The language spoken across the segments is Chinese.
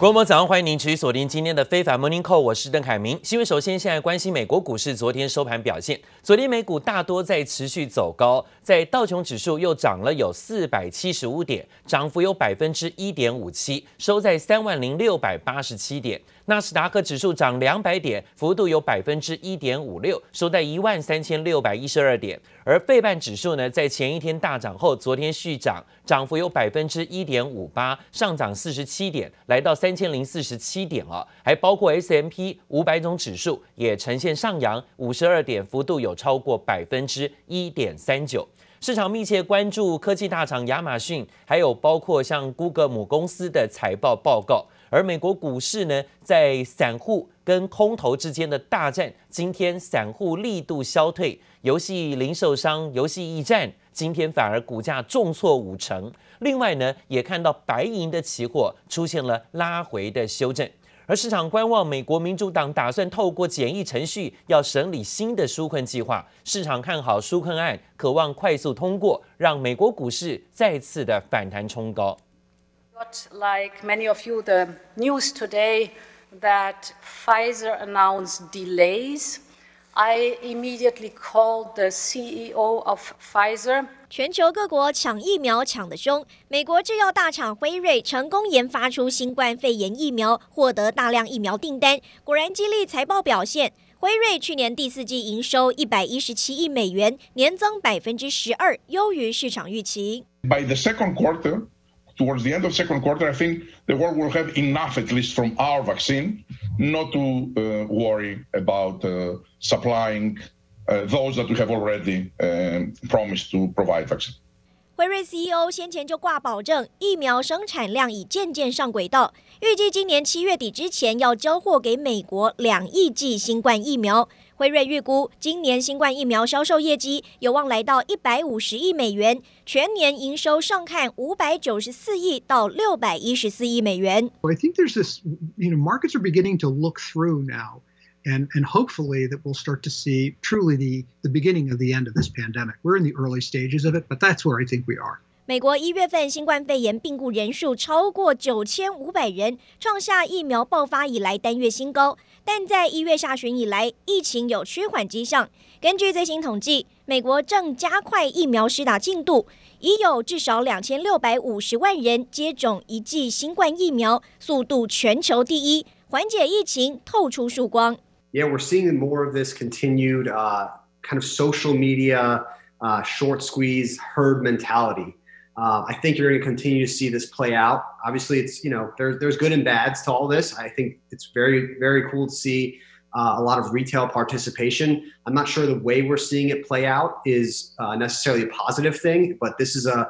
各位早上欢迎您持续锁定今天的非凡 Morning Call，我是邓凯明。新闻首先现在关心美国股市昨天收盘表现，昨天美股大多在持续走高，在道琼指数又涨了有四百七十五点，涨幅有百分之一点五七，收在三万零六百八十七点。纳斯达克指数涨两百点，幅度有百分之一点五六，收在一万三千六百一十二点。而费半指数呢，在前一天大涨后，昨天续涨，涨幅有百分之一点五八，上涨四十七点，来到三千零四十七点了。还包括 S M P 五百种指数也呈现上扬，五十二点，幅度有超过百分之一点三九。市场密切关注科技大厂亚马逊，还有包括像 Google 母公司的财报报告。而美国股市呢，在散户跟空头之间的大战，今天散户力度消退，游戏零售商、游戏驿站今天反而股价重挫五成。另外呢，也看到白银的期货出现了拉回的修正。而市场观望美国民主党打算透过简易程序要审理新的纾困计划，市场看好纾困案，渴望快速通过，让美国股市再次的反弹冲高。But like many of you, the news today that Pfizer announced delays, I immediately called the CEO of Pfizer. 全球各国抢疫苗抢得凶，美国制药大厂辉瑞成功研发出新冠肺炎疫苗，获得大量疫苗订单，果然激励财报表现。辉瑞去年第四季营收一百一十七亿美元，年增百分之十二，优于市场预期。By the second quarter. Towards the end of second quarter, I think the world will have enough, at least from our vaccine, not to worry about supplying those that we have already promised to provide vaccine. 辉瑞 CEO 先前就挂保证，疫苗生产量已渐渐上轨道，预计今年七月底之前要交货给美国两亿剂新冠疫苗。 辉瑞预估，今年新冠疫苗销售业绩有望来到一百五十亿美元，全年营收上看五百九十四亿到六百一十四亿美元。I think there's this, you know, markets are beginning to look through now, and and hopefully that we'll start to see truly the the beginning of the end of this pandemic. We're in the early stages of it, but that's where I think we are. 美国一月份新冠肺炎病故人数超过九千五百人，创下疫苗爆发以来单月新高。但在一月下旬以来，疫情有趋缓迹象。根据最新统计，美国正加快疫苗施打进度，已有至少两千六百五十万人接种一剂新冠疫苗，速度全球第一，缓解疫情透出曙光。Yeah, we're seeing more of this continued, uh, kind of social media, uh, short squeeze herd mentality. Uh, I think you're going to continue to see this play out. Obviously, it's you know there's there's good and bads to all this. I think it's very very cool to see uh, a lot of retail participation. I'm not sure the way we're seeing it play out is uh, necessarily a positive thing, but this is a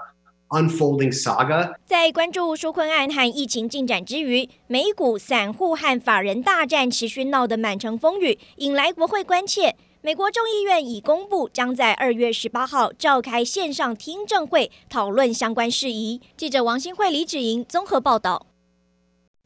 unfolding saga. 在关注纾困案和疫情进展之余，美股散户和法人大战持续闹得满城风雨，引来国会关切。 美国众议院已公布，将在二月十八号召开线上听证会，讨论相关事宜。记者王新慧、李芷莹综合报道。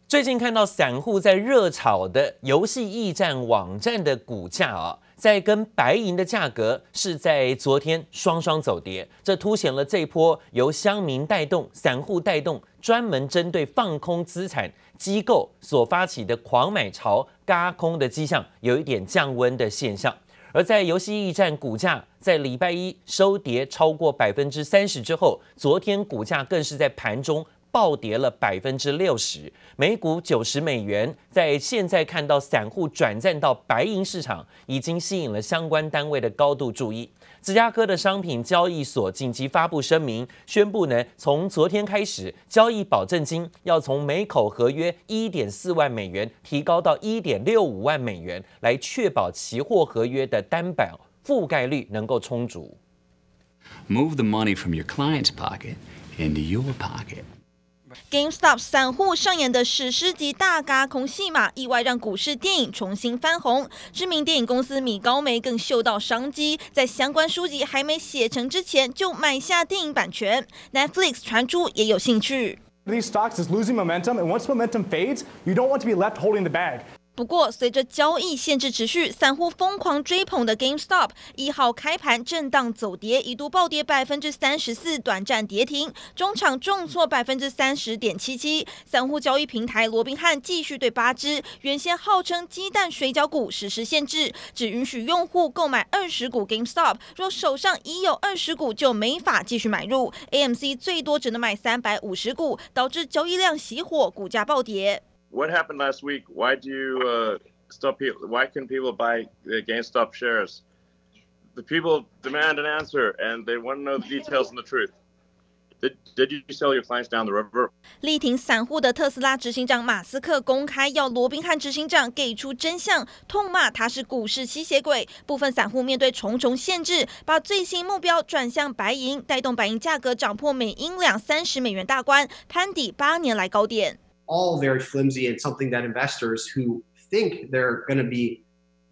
最近看到散户在热炒的游戏驿站网站的股价啊，在跟白银的价格是在昨天双双走跌，这凸显了这波由乡民带动、散户带动，专门针对放空资产机构所发起的狂买潮、轧空的迹象，有一点降温的现象。而在游戏驿站股价在礼拜一收跌超过百分之三十之后，昨天股价更是在盘中暴跌了百分之六十，每股九十美元。在现在看到散户转战到白银市场，已经吸引了相关单位的高度注意。芝加哥的商品交易所紧急发布声明，宣布呢，从昨天开始，交易保证金要从每口合约一点四万美元提高到一点六五万美元，来确保期货合约的担保覆盖率能够充足。Move the money from your client's pocket into your pocket. GameStop 散户上演的史诗级大轧空戏码，意外让股市电影重新翻红。知名电影公司米高梅更嗅到商机，在相关书籍还没写成之前就买下电影版权。Netflix 传出也有兴趣。These stocks is losing momentum, and once momentum fades, you don't want to be left holding the bag. 不过，随着交易限制持续，散户疯狂追捧的 GameStop 一号开盘震荡走跌，一度暴跌百分之三十四，短暂跌停，中场重挫百分之三十点七七。散户交易平台罗宾汉继续对八只原先号称鸡蛋水饺股实施限制，只允许用户购买二十股 GameStop，若手上已有二十股就没法继续买入。AMC 最多只能买三百五十股，导致交易量熄火，股价暴跌。What happened last week? Why do you stop people? Why can people buy the GameStop shares? The people demand an answer, and they want to know the details and the truth. Did Did you sell your clients down the river? 力挺散户的特斯拉执行长马斯克公开要罗宾汉执行长给出真相，痛骂他是股市吸血鬼。部分散户面对重重限制，把最新目标转向白银，带动白银价格涨破每英两三十美元大关，攀抵八年来高点。All very flimsy and something that investors who think they're going to be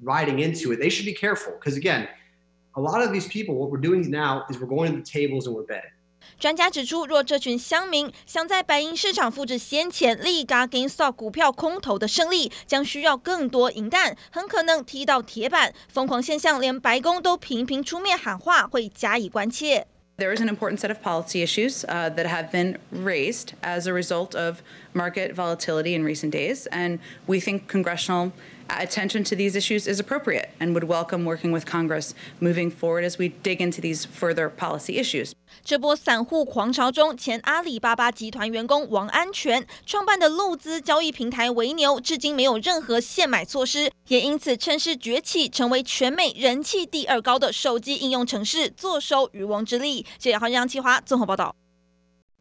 riding into it, they should be careful. Because again, a lot of these people, what we're doing now is we're going to the tables and we're betting. 专家指出，若这群乡民想在白银市场复制先前利嘎 GameStop 股票空头的胜利，将需要更多银弹，很可能踢到铁板。疯狂现象连白宫都频频出面喊话，会加以关切。There is an important set of policy issues uh, that have been raised as a result of market volatility in recent days, and we think congressional attention to these issues is appropriate and would welcome working with Congress moving forward as we dig into these further policy issues. 这波散户狂潮中，前阿里巴巴集团员工王安全创办的陆资交易平台维牛，至今没有任何限买措施，也因此趁势崛起，成为全美人气第二高的手机应用城市，坐收渔翁之利。谢谢好，杨启华综合报道。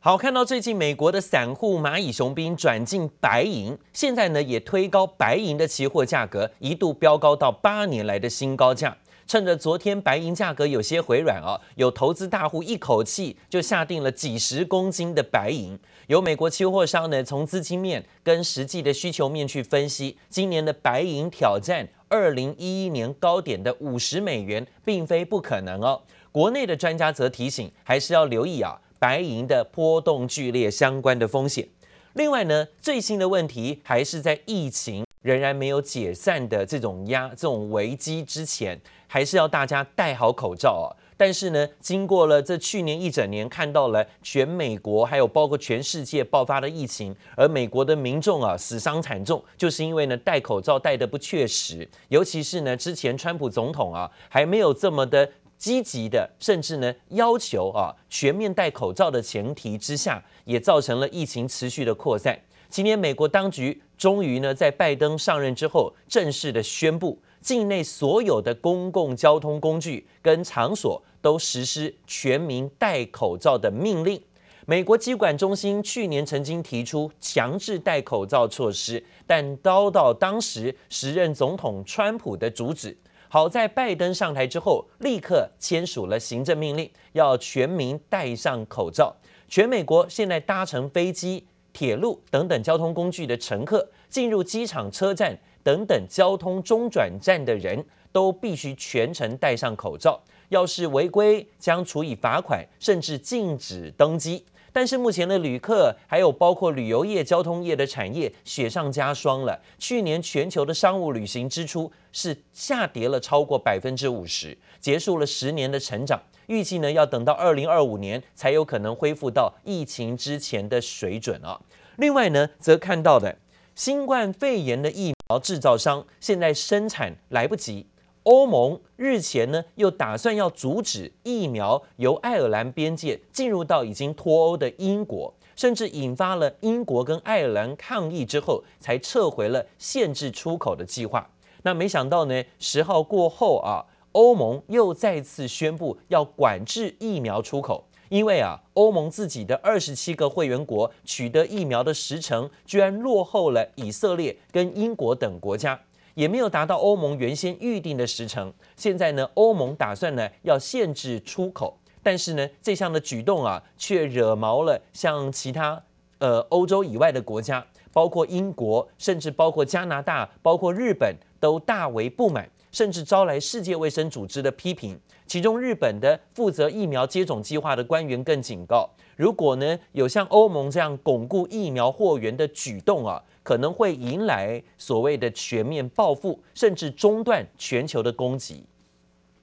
好，看到最近美国的散户蚂蚁雄兵转进白银，现在呢也推高白银的期货价格，一度飙高到八年来的新高价。趁着昨天白银价格有些回软啊，有投资大户一口气就下定了几十公斤的白银。有美国期货商呢，从资金面跟实际的需求面去分析，今年的白银挑战二零一一年高点的五十美元，并非不可能哦。国内的专家则提醒，还是要留意啊。白银的波动剧烈相关的风险。另外呢，最新的问题还是在疫情仍然没有解散的这种压这种危机之前，还是要大家戴好口罩啊。但是呢，经过了这去年一整年，看到了全美国还有包括全世界爆发的疫情，而美国的民众啊死伤惨重，就是因为呢戴口罩戴得不确实，尤其是呢之前川普总统啊还没有这么的。积极的，甚至呢要求啊全面戴口罩的前提之下，也造成了疫情持续的扩散。今年美国当局终于呢在拜登上任之后，正式的宣布，境内所有的公共交通工具跟场所都实施全民戴口罩的命令。美国疾管中心去年曾经提出强制戴口罩措施，但遭到当时时任总统川普的阻止。好在拜登上台之后，立刻签署了行政命令，要全民戴上口罩。全美国现在搭乘飞机、铁路等等交通工具的乘客，进入机场、车站等等交通中转站的人都必须全程戴上口罩。要是违规，将处以罚款，甚至禁止登机。但是目前的旅客，还有包括旅游业、交通业的产业雪上加霜了。去年全球的商务旅行支出是下跌了超过百分之五十，结束了十年的成长。预计呢要等到二零二五年才有可能恢复到疫情之前的水准啊。另外呢，则看到的新冠肺炎的疫苗制造商现在生产来不及。欧盟日前呢，又打算要阻止疫苗由爱尔兰边界进入到已经脱欧的英国，甚至引发了英国跟爱尔兰抗议之后，才撤回了限制出口的计划。那没想到呢，十号过后啊，欧盟又再次宣布要管制疫苗出口，因为啊，欧盟自己的二十七个会员国取得疫苗的时程，居然落后了以色列跟英国等国家。也没有达到欧盟原先预定的时程。现在呢，欧盟打算呢要限制出口，但是呢，这项的举动啊，却惹毛了像其他呃欧洲以外的国家，包括英国，甚至包括加拿大，包括日本，都大为不满，甚至招来世界卫生组织的批评。其中，日本的负责疫苗接种计划的官员更警告，如果呢有像欧盟这样巩固疫苗货源的举动啊。可能会迎来所谓的全面报复，甚至中断全球的供给。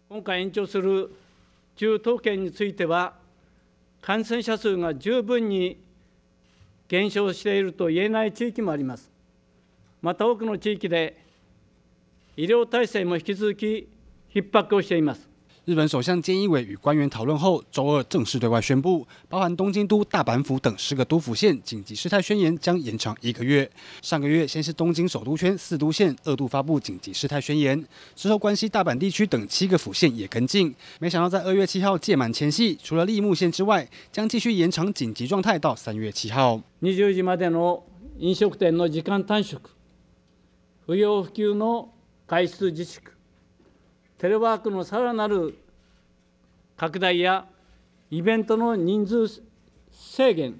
今回延长する10都県については、感染者数が十分に减少していると言えない地域もあります。また多くの地域で医疗体制も引き続き逼迫をしています。日本首相菅义伟与官员讨论后，周二正式对外宣布，包含东京都、大阪府等十个都府县紧急事态宣言将延长一个月。上个月，先是东京首都圈四都县二度发布紧急事态宣言，之后关西大阪地区等七个府县也跟进。没想到在二月七号届满前夕，除了櫪木县之外，将继续延长紧急状态到三月七号。20时までの饮食店の时间短缩、不要不急の外出自粛。 テレワークのさらなる拡大やイベントの人数制限、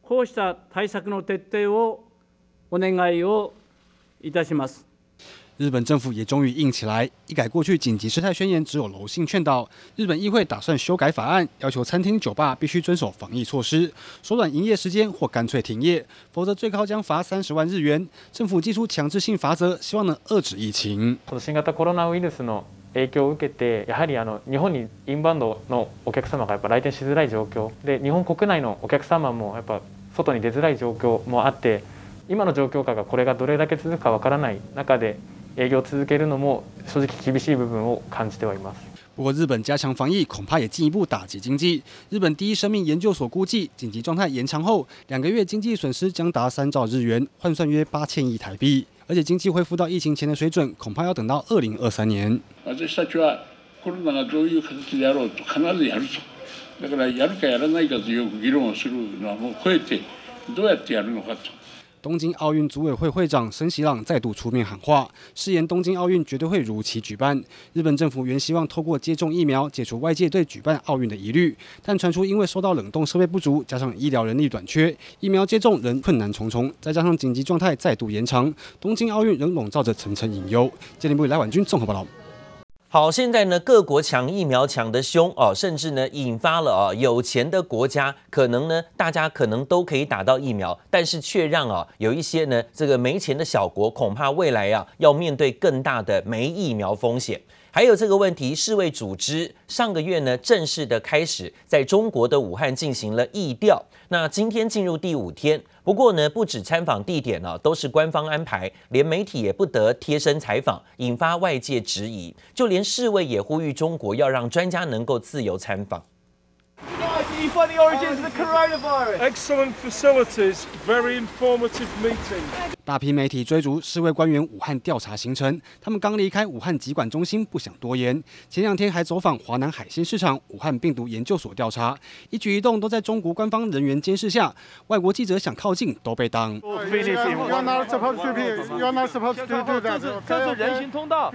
こうした対策の彻底をお愿いをいたします。日本政府也终于硬起来，一改过去紧急事态宣言只有柔性劝导，日本议会打算修改法案，要求餐厅、酒吧必须遵守防疫措施，缩短营业时间或干脆停业，否则最高将罚三十万日元。政府祭出强制性罚则，希望能遏止疫情。新型コロナウイルスの影响を受けて、やはりあの日本にインバウンドのお客様がやっぱ来店しづらい状况で、日本国内のお客様もやっぱ外に出づらい状况もあって、今の状况下がこれがどれだけ続くかわからない中で営业を続けるのも正直厳しい部分を感じてはいます。不过，日本加强防疫恐怕也进一步打击经济。日本第一生命研究所估计，紧急状态延长后，两个月经济损失将达三兆日元，换算约八千亿台币。而且经济恢复到疫情前的水准，恐怕要等到二零二三年。私たちはコロナがどういう形でやろうと必ずやると。だからやるかやらないかという議論をするのはもう超えてどうやってやるのかと。东京奥运组委会会长森喜朗再度出面喊话，誓言东京奥运绝对会如期举办。日本政府原希望透过接种疫苗解除外界对举办奥运的疑虑，但传出因为受到冷冻设备不足，加上医疗人力短缺，疫苗接种仍困难重重。再加上紧急状态再度延长，东京奥运仍笼罩着层层隐忧。接连部来婉君综合报道。好，现在呢，各国抢疫苗抢得凶哦，甚至呢，引发了啊，有钱的国家可能呢，大家可能都可以打到疫苗，但是却让啊，有一些呢，这个没钱的小国，恐怕未来啊，要面对更大的没疫苗风险。还有这个问题，世卫组织上个月呢，正式的开始在中国的武汉进行了疫调，那今天进入第五天。不过呢，不止参访地点呢，都是官方安排，连媒体也不得贴身采访，引发外界质疑。就连世卫也呼吁中国要让专家能够自由参访。大批媒体追逐世卫官员武汉调查行程，他们刚离开武汉疾管中心，不想多言。前两天还走访华南海鲜市场、武汉病毒研究所调查，一举一动都在中国官方人员监视下，外国记者想靠近都被挡。这是人行通道。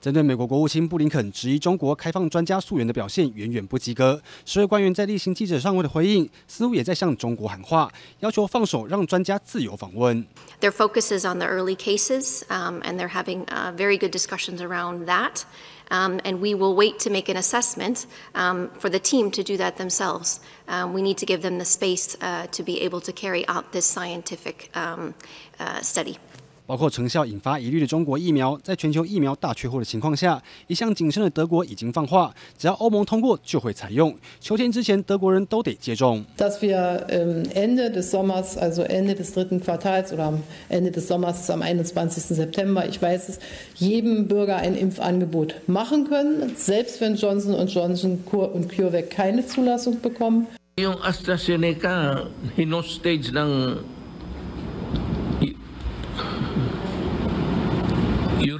针对美国国务卿布林肯质疑中国开放专家溯源的表现远远不及格，世卫官员在例行记者上会的回应似乎也在向中国喊话，要求放手让专家自由访问。Their focus is on the early cases, um, and they're having uh, very good discussions around that. Um, and we will wait to make an assessment um, for the team to do that themselves. Um, we need to give them the space uh, to be able to carry out this scientific um, uh, study. 包括成效引发疑虑的中国疫苗，在全球疫苗大缺货的情况下，一向谨慎的德国已经放话，只要欧盟通过就会采用。秋天之前，德国人都得接种。Dass wir Ende des Sommers, also Ende des dritten Quartals oder am Ende des Sommers am 21. September, ich weiß es, jedem Bürger ein Impfangebot machen können, selbst wenn Johnson und Johnson und CureVac keine Zulassung bekommen. Yung AstraZeneca, hinostage ng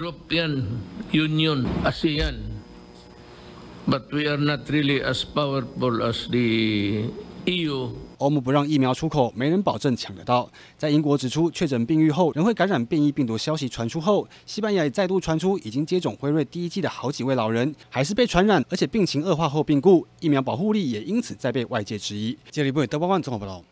European Union, ASEAN, but we are not really as powerful EU 欧盟不让疫苗出口，没人保证抢得到。在英国指出确诊病愈后仍会感染变异病毒消息传出后，西班牙也再度传出已经接种辉瑞第一剂的好几位老人还是被传染，而且病情恶化后病故，疫苗保护力也因此再被外界质疑。接力部德包万综合报道。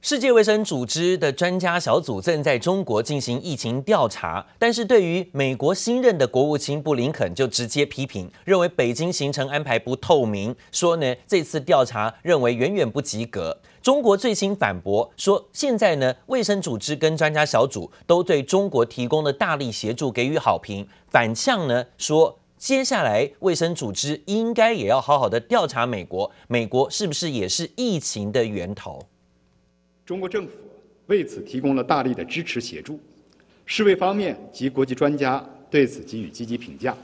世界卫生组织的专家小组正在中国进行疫情调查，但是对于美国新任的国务卿布林肯就直接批评，认为北京行程安排不透明，说呢这次调查认为远远不及格。中国最新反驳说，现在呢，卫生组织跟专家小组都对中国提供的大力协助给予好评，反呛呢说，接下来卫生组织应该也要好好的调查美国，美国是不是也是疫情的源头？中国政府为此提供了大力的支持协助，世卫方面及国际专家对此给予积极评价，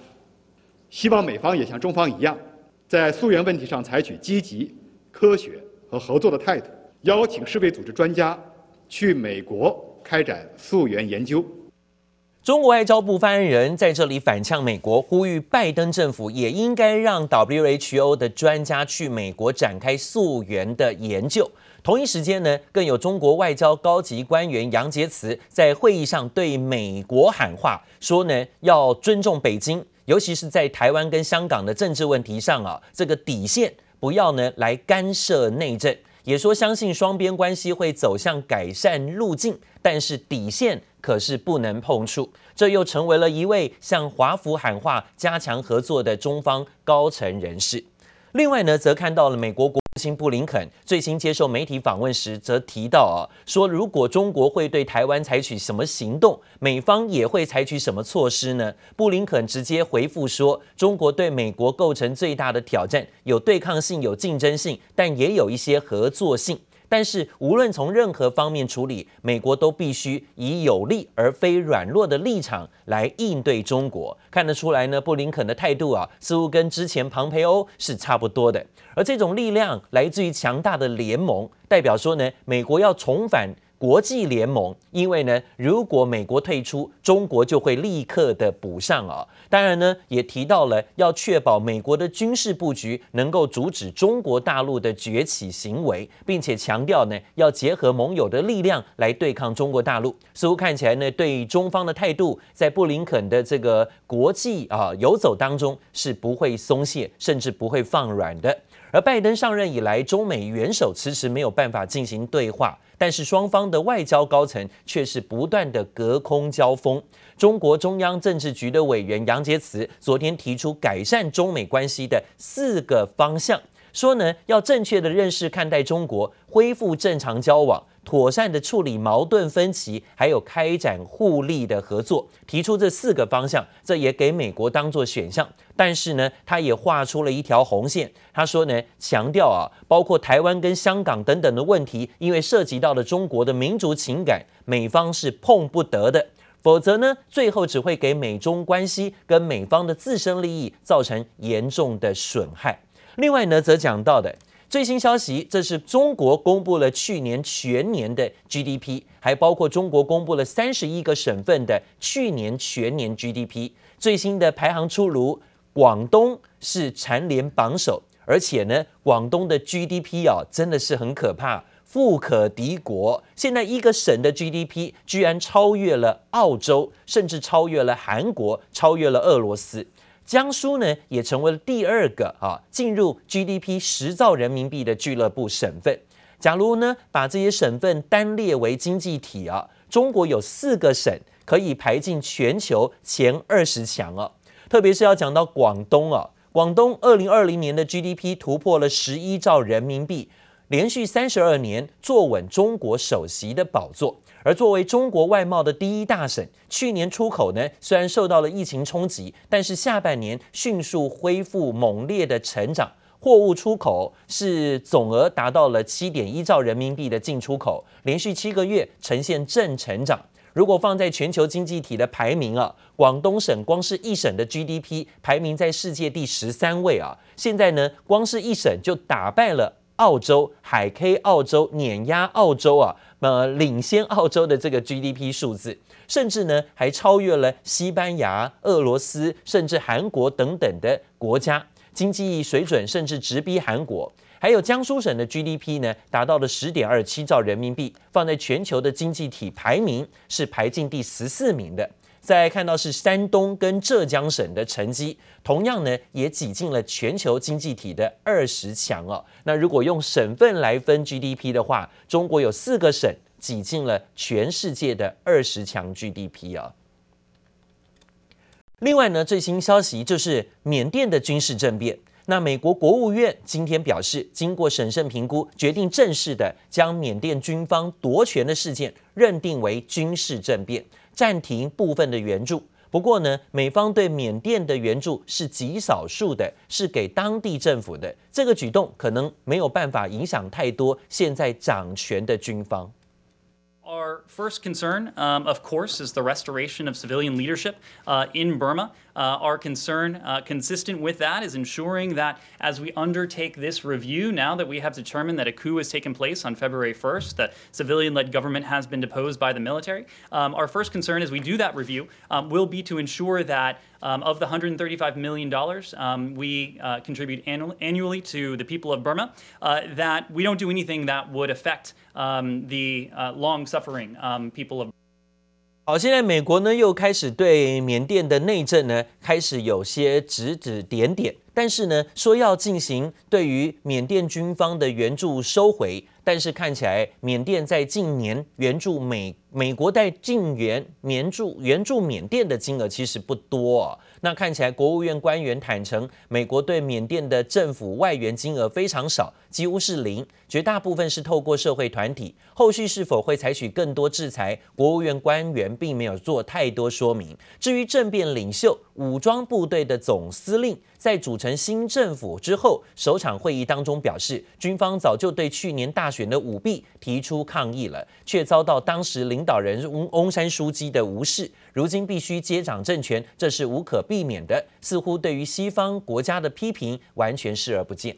希望美方也像中方一样，在溯源问题上采取积极、科学和合作的态度，邀请世卫组织专家去美国开展溯源研究。中国外交部发言人在这里反呛美国，呼吁拜登政府也应该让 WHO 的专家去美国展开溯源的研究。同一时间呢，更有中国外交高级官员杨洁篪在会议上对美国喊话，说呢要尊重北京，尤其是在台湾跟香港的政治问题上啊，这个底线。不要呢来干涉内政，也说相信双边关系会走向改善路径，但是底线可是不能碰触。这又成为了一位向华府喊话、加强合作的中方高层人士。另外呢，则看到了美国国。新布林肯最新接受媒体访问时，则提到啊，说如果中国会对台湾采取什么行动，美方也会采取什么措施呢？布林肯直接回复说，中国对美国构成最大的挑战，有对抗性，有竞争性，但也有一些合作性。但是，无论从任何方面处理，美国都必须以有力而非软弱的立场来应对中国。看得出来呢，布林肯的态度啊，似乎跟之前庞培欧是差不多的。而这种力量来自于强大的联盟，代表说呢，美国要重返。国际联盟，因为呢，如果美国退出，中国就会立刻的补上啊。当然呢，也提到了要确保美国的军事布局能够阻止中国大陆的崛起行为，并且强调呢，要结合盟友的力量来对抗中国大陆。似乎看起来呢，对中方的态度，在布林肯的这个国际啊游走当中是不会松懈，甚至不会放软的。而拜登上任以来，中美元首迟迟没有办法进行对话。但是双方的外交高层却是不断的隔空交锋。中国中央政治局的委员杨洁篪昨天提出改善中美关系的四个方向，说呢要正确的认识看待中国，恢复正常交往。妥善的处理矛盾分歧，还有开展互利的合作，提出这四个方向，这也给美国当做选项。但是呢，他也画出了一条红线。他说呢，强调啊，包括台湾跟香港等等的问题，因为涉及到了中国的民族情感，美方是碰不得的。否则呢，最后只会给美中关系跟美方的自身利益造成严重的损害。另外呢，则讲到的。最新消息，这是中国公布了去年全年的 GDP，还包括中国公布了三十一个省份的去年全年 GDP。最新的排行出炉，广东是蝉联榜首，而且呢，广东的 GDP 啊，真的是很可怕，富可敌国。现在一个省的 GDP 居然超越了澳洲，甚至超越了韩国，超越了俄罗斯。江苏呢，也成为了第二个啊进入 GDP 十兆人民币的俱乐部省份。假如呢把这些省份单列为经济体啊，中国有四个省可以排进全球前二十强啊。特别是要讲到广东啊，广东二零二零年的 GDP 突破了十一兆人民币，连续三十二年坐稳中国首席的宝座。而作为中国外贸的第一大省，去年出口呢虽然受到了疫情冲击，但是下半年迅速恢复猛烈的成长，货物出口是总额达到了七点一兆人民币的进出口，连续七个月呈现正成长。如果放在全球经济体的排名啊，广东省光是一省的 GDP 排名在世界第十三位啊，现在呢光是一省就打败了澳洲，海 K 澳洲碾压澳洲啊。呃，领先澳洲的这个 GDP 数字，甚至呢还超越了西班牙、俄罗斯，甚至韩国等等的国家，经济水准甚至直逼韩国。还有江苏省的 GDP 呢，达到了十点二七兆人民币，放在全球的经济体排名是排进第十四名的。再看到是山东跟浙江省的成绩，同样呢也挤进了全球经济体的二十强哦。那如果用省份来分 GDP 的话，中国有四个省挤进了全世界的二十强 GDP 啊。另外呢，最新消息就是缅甸的军事政变。那美国国务院今天表示，经过审慎评估，决定正式的将缅甸军方夺权的事件认定为军事政变，暂停部分的援助。不过呢，美方对缅甸的援助是极少数的，是给当地政府的。这个举动可能没有办法影响太多现在掌权的军方。Our first concern, um, of course, is the restoration of civilian leadership uh, in Burma. Uh, our concern, uh, consistent with that, is ensuring that as we undertake this review, now that we have determined that a coup has taken place on February 1st, that civilian led government has been deposed by the military, um, our first concern as we do that review um, will be to ensure that um, of the $135 million um, we uh, contribute annu annually to the people of Burma, uh, that we don't do anything that would affect um, the uh, long suffering um, people of 好，现在美国呢又开始对缅甸的内政呢开始有些指指点点，但是呢说要进行对于缅甸军方的援助收回，但是看起来缅甸在近年援助美美国在进援援助援助缅甸的金额其实不多哦。那看起来，国务院官员坦承，美国对缅甸的政府外援金额非常少，几乎是零，绝大部分是透过社会团体。后续是否会采取更多制裁，国务院官员并没有做太多说明。至于政变领袖、武装部队的总司令，在组成新政府之后，首场会议当中表示，军方早就对去年大选的舞弊提出抗议了，却遭到当时领领导人翁翁山书记的无视。如今必须接掌政权，这是无可避免的。似乎对于西方国家的批评完全视而不见。